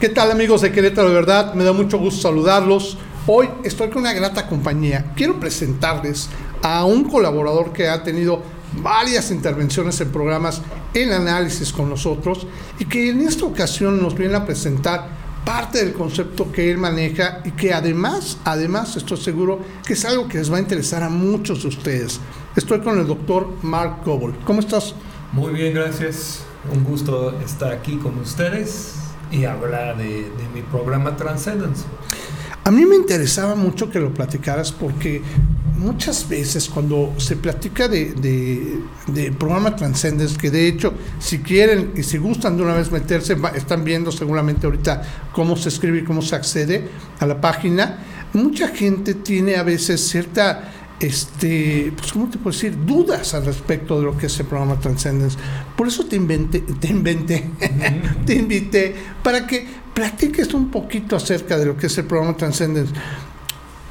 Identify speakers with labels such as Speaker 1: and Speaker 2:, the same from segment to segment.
Speaker 1: ¿Qué tal amigos de Querétaro de verdad? Me da mucho gusto saludarlos. Hoy estoy con una grata compañía. Quiero presentarles a un colaborador que ha tenido varias intervenciones en programas en análisis con nosotros y que en esta ocasión nos viene a presentar parte del concepto que él maneja y que además, además estoy seguro que es algo que les va a interesar a muchos de ustedes. Estoy con el doctor Mark Gobel. ¿Cómo estás?
Speaker 2: Muy bien, gracias. Un gusto estar aquí con ustedes y hablar de, mi programa Transcendence.
Speaker 1: A mí me interesaba mucho que lo platicaras porque muchas veces cuando se platica de, de, programa Transcendence, que de hecho, si quieren y si gustan de una vez meterse, están viendo seguramente ahorita cómo se escribe y cómo se accede a la página, mucha gente tiene a veces cierta este, pues, ¿cómo te puedo decir? Dudas al respecto de lo que es el programa Transcendence. Por eso te inventé, te inventé, te invité para que platiques un poquito acerca de lo que es el programa Transcendence.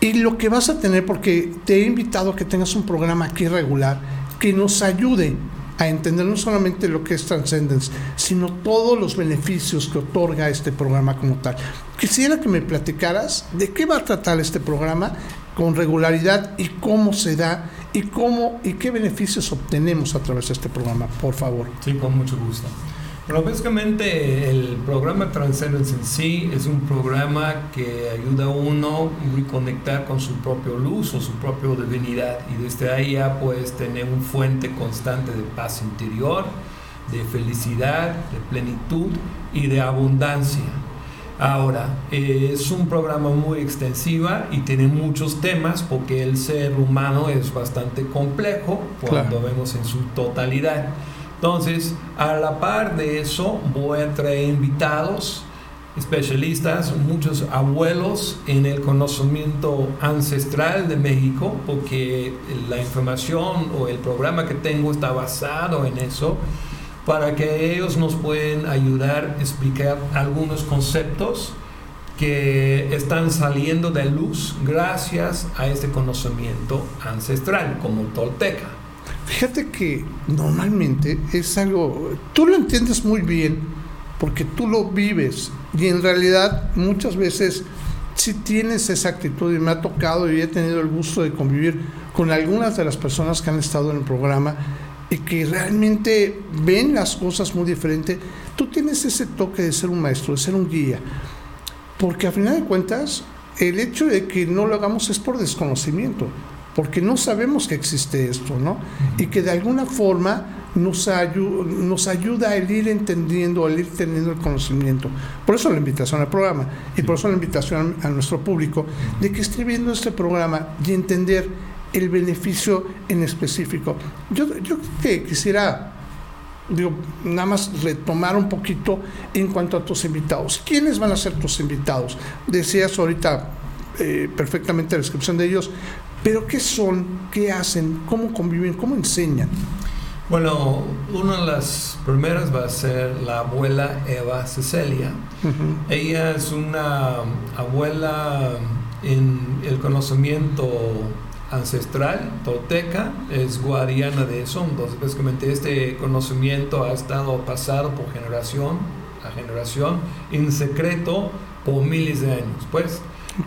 Speaker 1: Y lo que vas a tener, porque te he invitado a que tengas un programa aquí regular que nos ayude a entender no solamente lo que es Transcendence, sino todos los beneficios que otorga este programa como tal. Quisiera que me platicaras de qué va a tratar este programa con regularidad y cómo se da y cómo y qué beneficios obtenemos a través de este programa, por favor.
Speaker 2: Sí, con mucho gusto. Bueno, básicamente el programa Transcendence en sí es un programa que ayuda a uno a reconectar con su propio luz o su propia divinidad y desde ahí ya puedes tener un fuente constante de paz interior, de felicidad, de plenitud y de abundancia. Ahora, eh, es un programa muy extensiva y tiene muchos temas porque el ser humano es bastante complejo cuando vemos en su totalidad. Entonces, a la par de eso, voy a traer invitados, especialistas, muchos abuelos en el conocimiento ancestral de México, porque la información o el programa que tengo está basado en eso para que ellos nos pueden ayudar a explicar algunos conceptos que están saliendo de luz gracias a este conocimiento ancestral, como tolteca.
Speaker 1: Fíjate que normalmente es algo, tú lo entiendes muy bien porque tú lo vives y en realidad muchas veces si tienes esa actitud y me ha tocado y he tenido el gusto de convivir con algunas de las personas que han estado en el programa y que realmente ven las cosas muy diferente, tú tienes ese toque de ser un maestro, de ser un guía. Porque a final de cuentas, el hecho de que no lo hagamos es por desconocimiento, porque no sabemos que existe esto, ¿no? Y que de alguna forma nos, nos ayuda a ir entendiendo, a ir teniendo el conocimiento. Por eso la invitación al programa y por eso la invitación a nuestro público de que esté viendo este programa y entender el beneficio en específico. Yo, yo que quisiera digo, nada más retomar un poquito en cuanto a tus invitados. ¿Quiénes van a ser tus invitados? Decías ahorita eh, perfectamente la descripción de ellos, pero ¿qué son? ¿Qué hacen? ¿Cómo conviven? ¿Cómo enseñan?
Speaker 2: Bueno, una de las primeras va a ser la abuela Eva Cecilia. Ella es una abuela en el conocimiento ancestral, tolteca, es guardiana de eso. Entonces, básicamente este conocimiento ha estado pasado por generación a generación en secreto por miles de años, pues.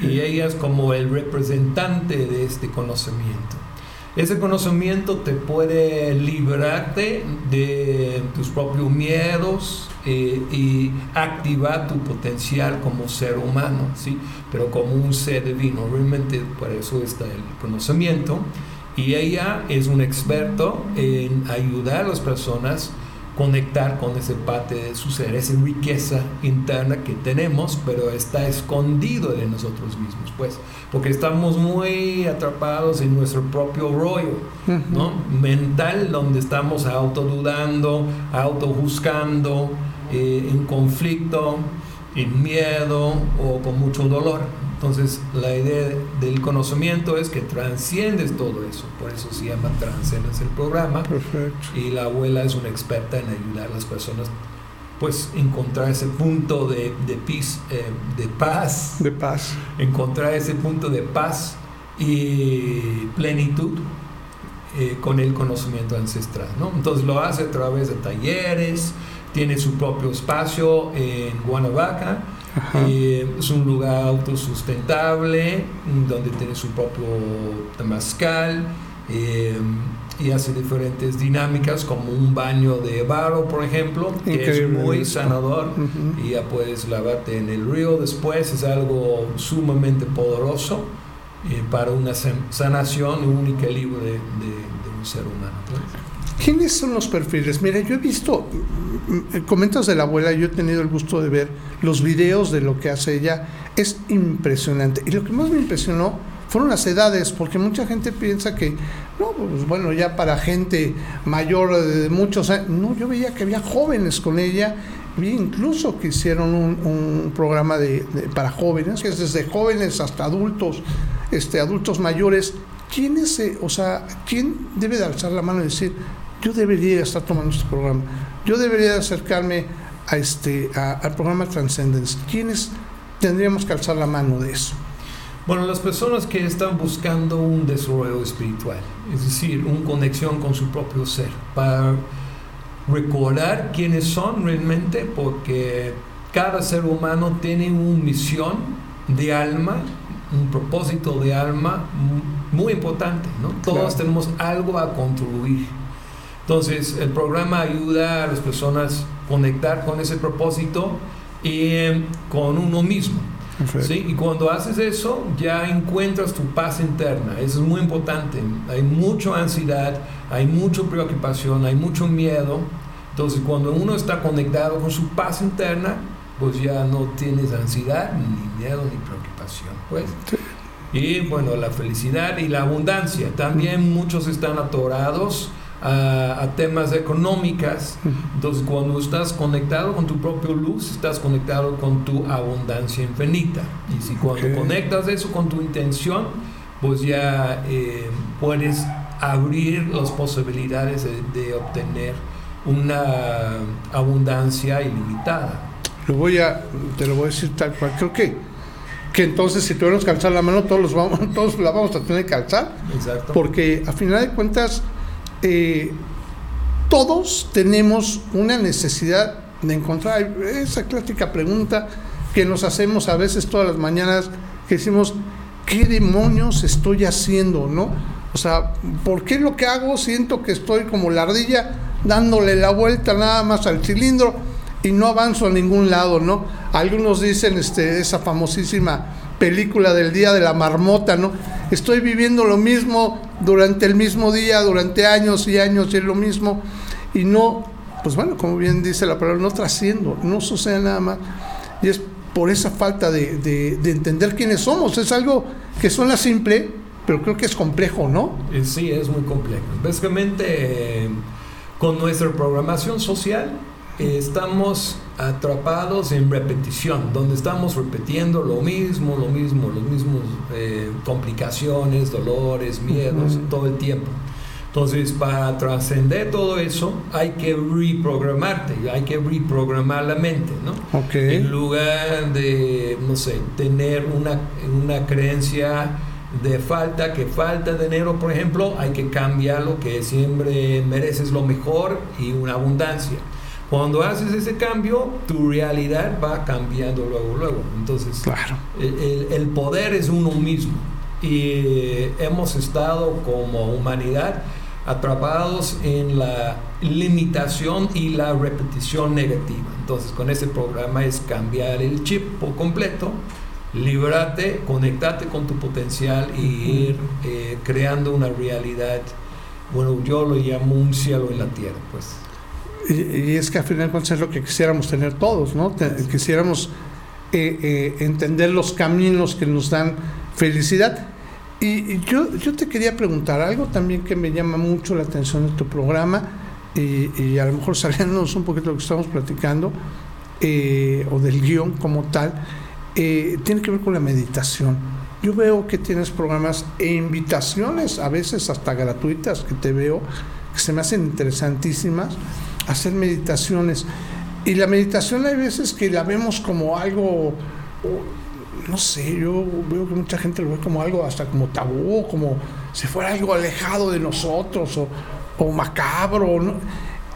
Speaker 2: Y ella es como el representante de este conocimiento. Ese conocimiento te puede librarte de tus propios miedos eh, y activar tu potencial como ser humano, ¿sí? pero como un ser divino. Realmente para eso está el conocimiento. Y ella es un experto en ayudar a las personas conectar con ese parte de su ser, esa riqueza interna que tenemos, pero está escondido de nosotros mismos, pues, porque estamos muy atrapados en nuestro propio rollo, ¿no? Mental, donde estamos autodudando, autojuzgando, eh, en conflicto, en miedo o con mucho dolor. Entonces, la idea del conocimiento es que transciendes todo eso. Por eso se llama Transcendes el programa.
Speaker 1: Perfecto.
Speaker 2: Y la abuela es una experta en ayudar a las personas pues encontrar ese punto de, de, eh, de paz.
Speaker 1: De paz.
Speaker 2: Encontrar ese punto de paz y plenitud eh, con el conocimiento ancestral. ¿no? Entonces lo hace a través de talleres, tiene su propio espacio en Guanavaca Eh, es un lugar autosustentable, donde tiene su propio temazcal. Eh, y hace diferentes dinámicas como un baño de barro, por ejemplo, que es muy sanador y ya puedes lavarte en el río después, es algo sumamente poderoso eh, para una sanación y un equilibrio de, un ser humano.
Speaker 1: ¿Quiénes son los perfiles? Mira, yo he visto, mm, mm, comentas de la abuela, yo he tenido el gusto de ver los videos de lo que hace ella, es impresionante. Y lo que más me impresionó fueron las edades, porque mucha gente piensa que, no, pues bueno, ya para gente mayor de muchos años, no, yo veía que había jóvenes con ella, vi incluso que hicieron un, programa de, para jóvenes, que es desde jóvenes hasta adultos, este, adultos mayores. ¿Quién es, o sea, quién debe de alzar la mano y decir, yo debería estar tomando este programa, yo debería de acercarme a este, al programa Transcendence? ¿Quiénes tendríamos que alzar la mano de eso?
Speaker 2: Bueno, las personas que están buscando un desarrollo espiritual, es decir, una conexión con su propio ser, para recordar quiénes son realmente, porque cada ser humano tiene una misión de alma, un propósito de alma muy importante, ¿no? Todos tenemos algo a contribuir. Entonces, el programa ayuda a las personas a conectar con ese propósito y eh, con uno mismo. ¿sí? Y cuando haces eso, ya encuentras tu paz interna. Eso es muy importante. Hay mucha ansiedad, hay mucha preocupación, hay mucho miedo. Entonces, cuando uno está conectado con su paz interna, pues ya no tienes ansiedad, ni miedo, ni preocupación. Pues. Y bueno, la felicidad y la abundancia. También muchos están atorados a, temas económicas. Entonces, cuando estás conectado con tu propia luz, estás conectado con tu abundancia infinita. Y si cuando conectas eso con tu intención, pues ya eh, puedes abrir las posibilidades de, obtener una abundancia ilimitada.
Speaker 1: Lo voy a, te lo voy a decir tal cual. Creo que, que entonces si tuviéramos que alzar la mano, todos, los vamos, todos la vamos a tener que alzar.
Speaker 2: Exacto.
Speaker 1: Porque a final de cuentas, eh, todos tenemos una necesidad de encontrar esa clásica pregunta que nos hacemos a veces todas las mañanas, que decimos, ¿qué demonios estoy haciendo? ¿No? O sea, ¿por qué lo que hago siento que estoy como la ardilla dándole la vuelta nada más al cilindro y no avanzo a ningún lado, ¿no? Algunos dicen este, esa famosísima película del día de la marmota, ¿no? Estoy viviendo lo mismo durante el mismo día, durante años y años y lo mismo y no, pues bueno, como bien dice la palabra, no trasciendo, no sucede nada más. Y es por esa falta de, de, entender quiénes somos. Es algo que suena simple, pero creo que es complejo, ¿no?
Speaker 2: Eh, sí, es muy complejo. Básicamente, con nuestra programación social, estamos atrapados en repetición, donde estamos repitiendo lo mismo, lo mismo, los mismos eh, complicaciones, dolores, miedos, todo el tiempo. Entonces, para trascender todo eso, hay que reprogramarte, hay que reprogramar la mente, ¿no? En lugar de, no sé, tener una, una creencia de falta, que falta dinero, por ejemplo, hay que cambiarlo, que siempre mereces lo mejor y una abundancia. Cuando haces ese cambio, tu realidad va cambiando luego, luego. Entonces,
Speaker 1: claro.
Speaker 2: el, poder es uno mismo. Y hemos estado como humanidad atrapados en la limitación y la repetición negativa. Entonces, con ese programa es cambiar el chip por completo, librarte, conectarte con tu potencial y ir eh, creando una realidad. Bueno, yo lo llamo un cielo en la tierra, pues.
Speaker 1: Y, es que al final es lo que quisiéramos tener todos, ¿no? quisiéramos eh, eh, entender los caminos que nos dan felicidad. Y, yo, yo te quería preguntar algo también que me llama mucho la atención de tu programa, y, a lo mejor saliéndonos un poquito de lo que estamos platicando, eh, o del guion como tal, tiene que ver con la meditación. Yo veo que tienes programas e invitaciones, a veces hasta gratuitas, que te veo, que se me hacen interesantísimas hacer meditaciones. Y la meditación hay veces que la vemos como algo, no sé, yo veo que mucha gente lo ve como algo hasta como tabú, como si fuera algo alejado de nosotros o, macabro.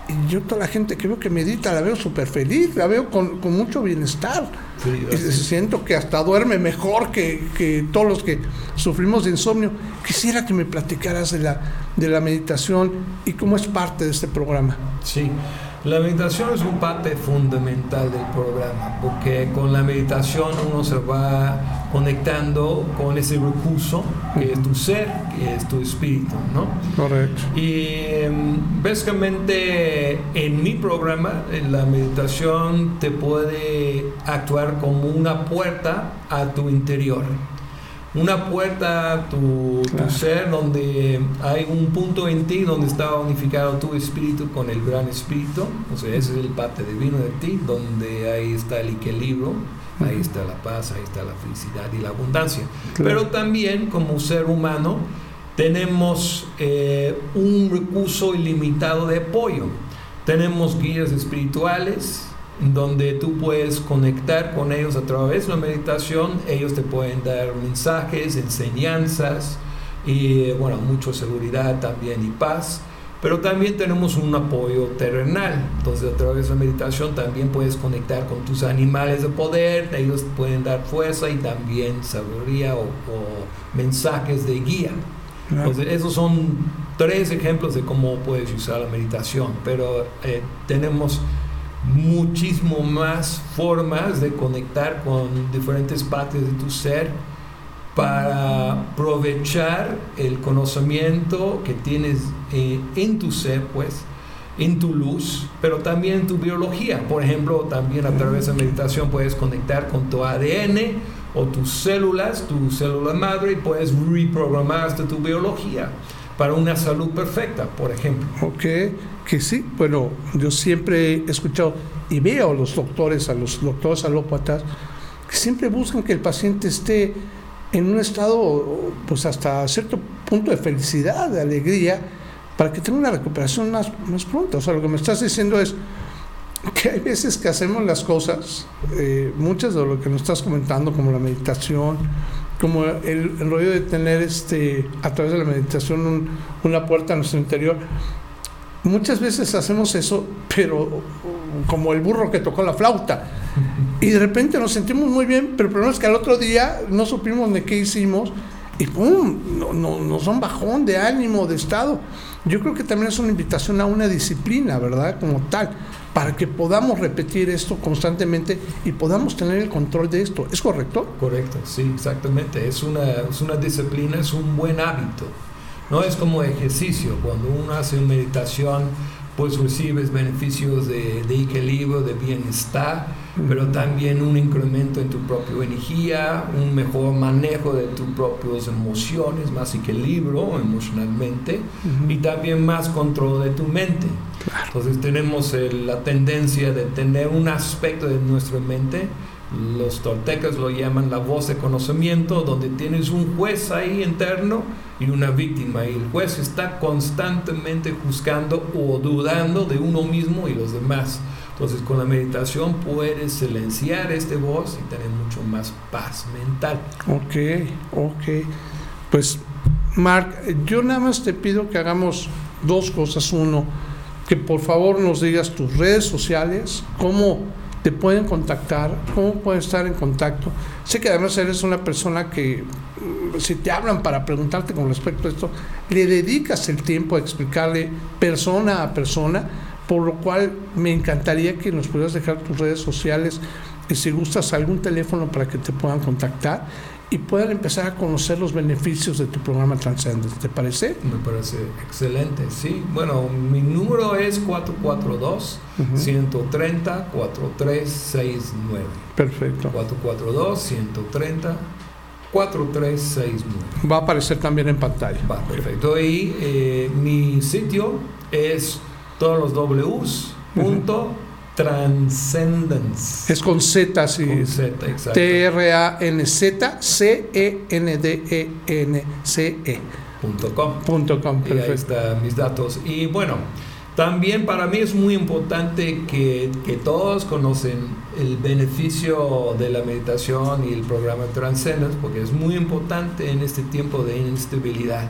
Speaker 1: Y yo toda la gente que veo que medita la veo súper feliz, la veo con, mucho bienestar. Siento que hasta duerme mejor que, que, todos los que sufrimos de insomnio. Quisiera que me platicaras de la, de la meditación y cómo es parte de este programa.
Speaker 2: Sí. La meditación es un parte fundamental del programa, porque con la meditación uno se va conectando con ese recurso que es tu ser, que es tu espíritu, ¿no?
Speaker 1: Correcto.
Speaker 2: Y em, básicamente en mi programa, la meditación te puede actuar como una puerta a tu interior una puerta a tu, ser donde hay un punto en ti donde está unificado tu espíritu con el gran espíritu. O sea, ese es el parte divino de ti, donde ahí está el equilibrio, ahí está la paz, ahí está la felicidad y la abundancia. Pero también como ser humano tenemos eh, un recurso ilimitado de apoyo. Tenemos guías espirituales, donde tú puedes conectar con ellos a través de la meditación, ellos te pueden dar mensajes, enseñanzas y bueno, mucha seguridad también y paz. Pero también tenemos un apoyo terrenal. Entonces, a través de la meditación también puedes conectar con tus animales de poder. Ellos pueden dar fuerza y también sabiduría o, mensajes de guía. Entonces, esos son tres ejemplos de cómo puedes usar la meditación. Pero eh, tenemos muchísimo más formas de conectar con diferentes partes de tu ser para aprovechar el conocimiento que tienes eh, en tu ser, pues, en tu luz, pero también en tu biología. Por ejemplo, también a través de meditación puedes conectar con tu ADN o tus células, tu célula madre, y puedes reprogramar hasta tu biología para una salud perfecta, por ejemplo.
Speaker 1: Ok, que sí, bueno, yo siempre he escuchado y veo a los doctores, a los doctores alópatas, que siempre buscan que el paciente esté en un estado, pues hasta cierto punto de felicidad, de alegría, para que tenga una recuperación más, más pronta. O sea, lo que me estás diciendo es que hay veces que hacemos las cosas, eh, muchas de lo que nos estás comentando, como la meditación, como el, rollo de tener este a través de la meditación una puerta a nuestro interior. Muchas veces hacemos eso, pero como el burro que tocó la flauta. Y de repente nos sentimos muy bien, pero el problema es que al otro día no supimos de qué hicimos y ¡pum! No, no, nos son bajón de ánimo, de estado. Yo creo que también es una invitación a una disciplina, ¿verdad? Como tal para que podamos repetir esto constantemente y podamos tener el control de esto. ¿Es correcto?
Speaker 2: Correcto, sí, exactamente. Es una, es una disciplina, es un buen hábito. No es como ejercicio. Cuando uno hace meditación, pues recibes beneficios de, de equilibrio, de bienestar, pero también un incremento en tu propia energía, un mejor manejo de tus propias emociones, más equilibrio emocionalmente y también más control de tu mente. Entonces tenemos la tendencia de tener un aspecto de nuestra mente, los toltecas lo llaman la voz de conocimiento, donde tienes un juez ahí interno y una víctima y el juez está constantemente juzgando o dudando de uno mismo y los demás. Entonces con la meditación puedes silenciar este voz y tener mucho más paz mental.
Speaker 1: Ok, ok. Pues Mark, yo nada más te pido que hagamos dos cosas. Uno, que por favor nos digas tus redes sociales, cómo te pueden contactar, cómo pueden estar en contacto. Sé que además eres una persona que mm, si te hablan para preguntarte con respecto a esto, le dedicas el tiempo a explicarle persona a persona, por lo cual me encantaría que nos pudieras dejar tus redes sociales y si gustas algún teléfono para que te puedan contactar y puedan empezar a conocer los beneficios de tu programa Transcendence. ¿Te parece?
Speaker 2: Me parece excelente, sí. Bueno, mi número es 442-130-4369.
Speaker 1: Perfecto.
Speaker 2: 442-130-4369.
Speaker 1: Va a aparecer también en pantalla.
Speaker 2: Va, perfecto. Y eh, mi sitio es todos los Ws. Transcendence.
Speaker 1: Es con Z, sí.
Speaker 2: Con Z, exacto.
Speaker 1: T-R-A-N-Z, C-E-N-D-E-N-C-E.
Speaker 2: Punto com.
Speaker 1: Punto com,
Speaker 2: perfecto. Y ahí están mis datos. Y bueno, también para mí es muy importante que, que, todos conocen el beneficio de la meditación y el programa Transcendence, porque es muy importante en este tiempo de inestabilidad.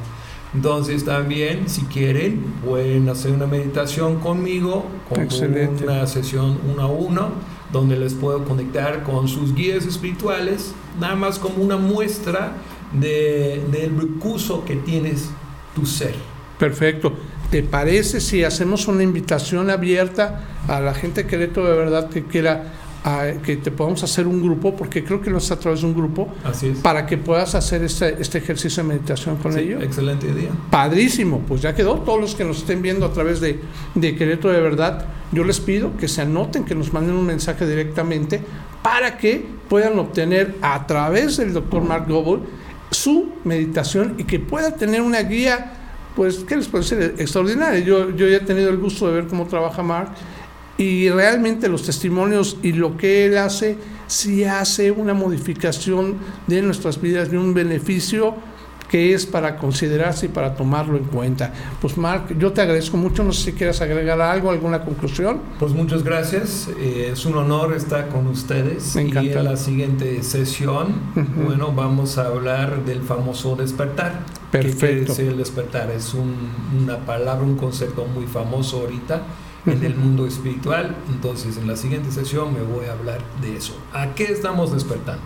Speaker 2: Entonces también, si quieren, pueden hacer una meditación conmigo, con
Speaker 1: Excelente.
Speaker 2: una sesión uno a uno, donde les puedo conectar con sus guías espirituales, nada más como una muestra de, del recurso que tienes tu ser.
Speaker 1: Perfecto. ¿Te parece si hacemos una invitación abierta a la gente de Querétaro de verdad que quiera a- que te podamos hacer un grupo? Porque creo que lo haces a través de un grupo
Speaker 2: Así es.
Speaker 1: para que puedas hacer este, este ejercicio de meditación con
Speaker 2: Sí,
Speaker 1: ellos.
Speaker 2: Excelente idea.
Speaker 1: Padrísimo, pues ya quedó. Todos los que nos estén viendo a través de, de Querétaro de verdad, yo les pido que se anoten, que nos manden un mensaje directamente para que puedan obtener a través del doctor Mark Goble su meditación y que pueda tener una guía, pues, ¿qué les puedo decir? Extraordinaria. Yo, yo ya he tenido el gusto de ver cómo trabaja Mark y realmente los testimonios y lo que él hace, sí hace una modificación de nuestras vidas, de un beneficio que es para considerarse y para tomarlo en cuenta. Pues Mark, yo te agradezco mucho, no sé si quieres agregar algo, alguna conclusión.
Speaker 2: Pues muchas gracias, eh, es un honor estar con ustedes.
Speaker 1: Me
Speaker 2: y
Speaker 1: encanta.
Speaker 2: en la siguiente sesión, bueno, vamos a hablar del famoso despertar. ¿Qué quiere
Speaker 1: Perfecto.
Speaker 2: decir el despertar? Es un- una palabra, un concepto muy famoso ahorita en el mundo espiritual. Entonces, en la siguiente sesión me voy a hablar de eso. ¿A qué estamos despertando?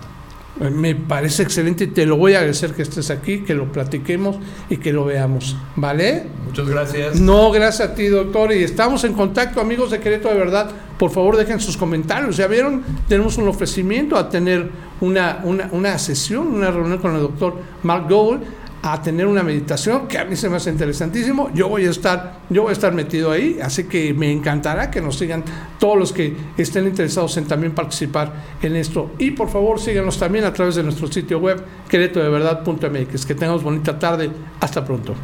Speaker 1: Eh, Me parece excelente y te lo voy a agradecer que estés aquí, que lo platiquemos y que lo veamos. ¿Vale?
Speaker 2: Muchas gracias.
Speaker 1: No, gracias a ti, doctor. Y estamos en contacto, amigos de Querétaro de verdad. Por favor, dejen sus comentarios. Ya vieron, tenemos un ofrecimiento a tener una, una, una sesión, una reunión con el doctor Mark Gould, a tener una meditación que a mí se me hace interesantísimo. Yo voy a estar, yo voy a estar metido ahí, así que me encantará que nos sigan todos los que estén interesados en también participar en esto. Y por favor, síganos también a través de nuestro sitio web, queretodeverdad.mx. Que tengamos bonita tarde. Hasta pronto.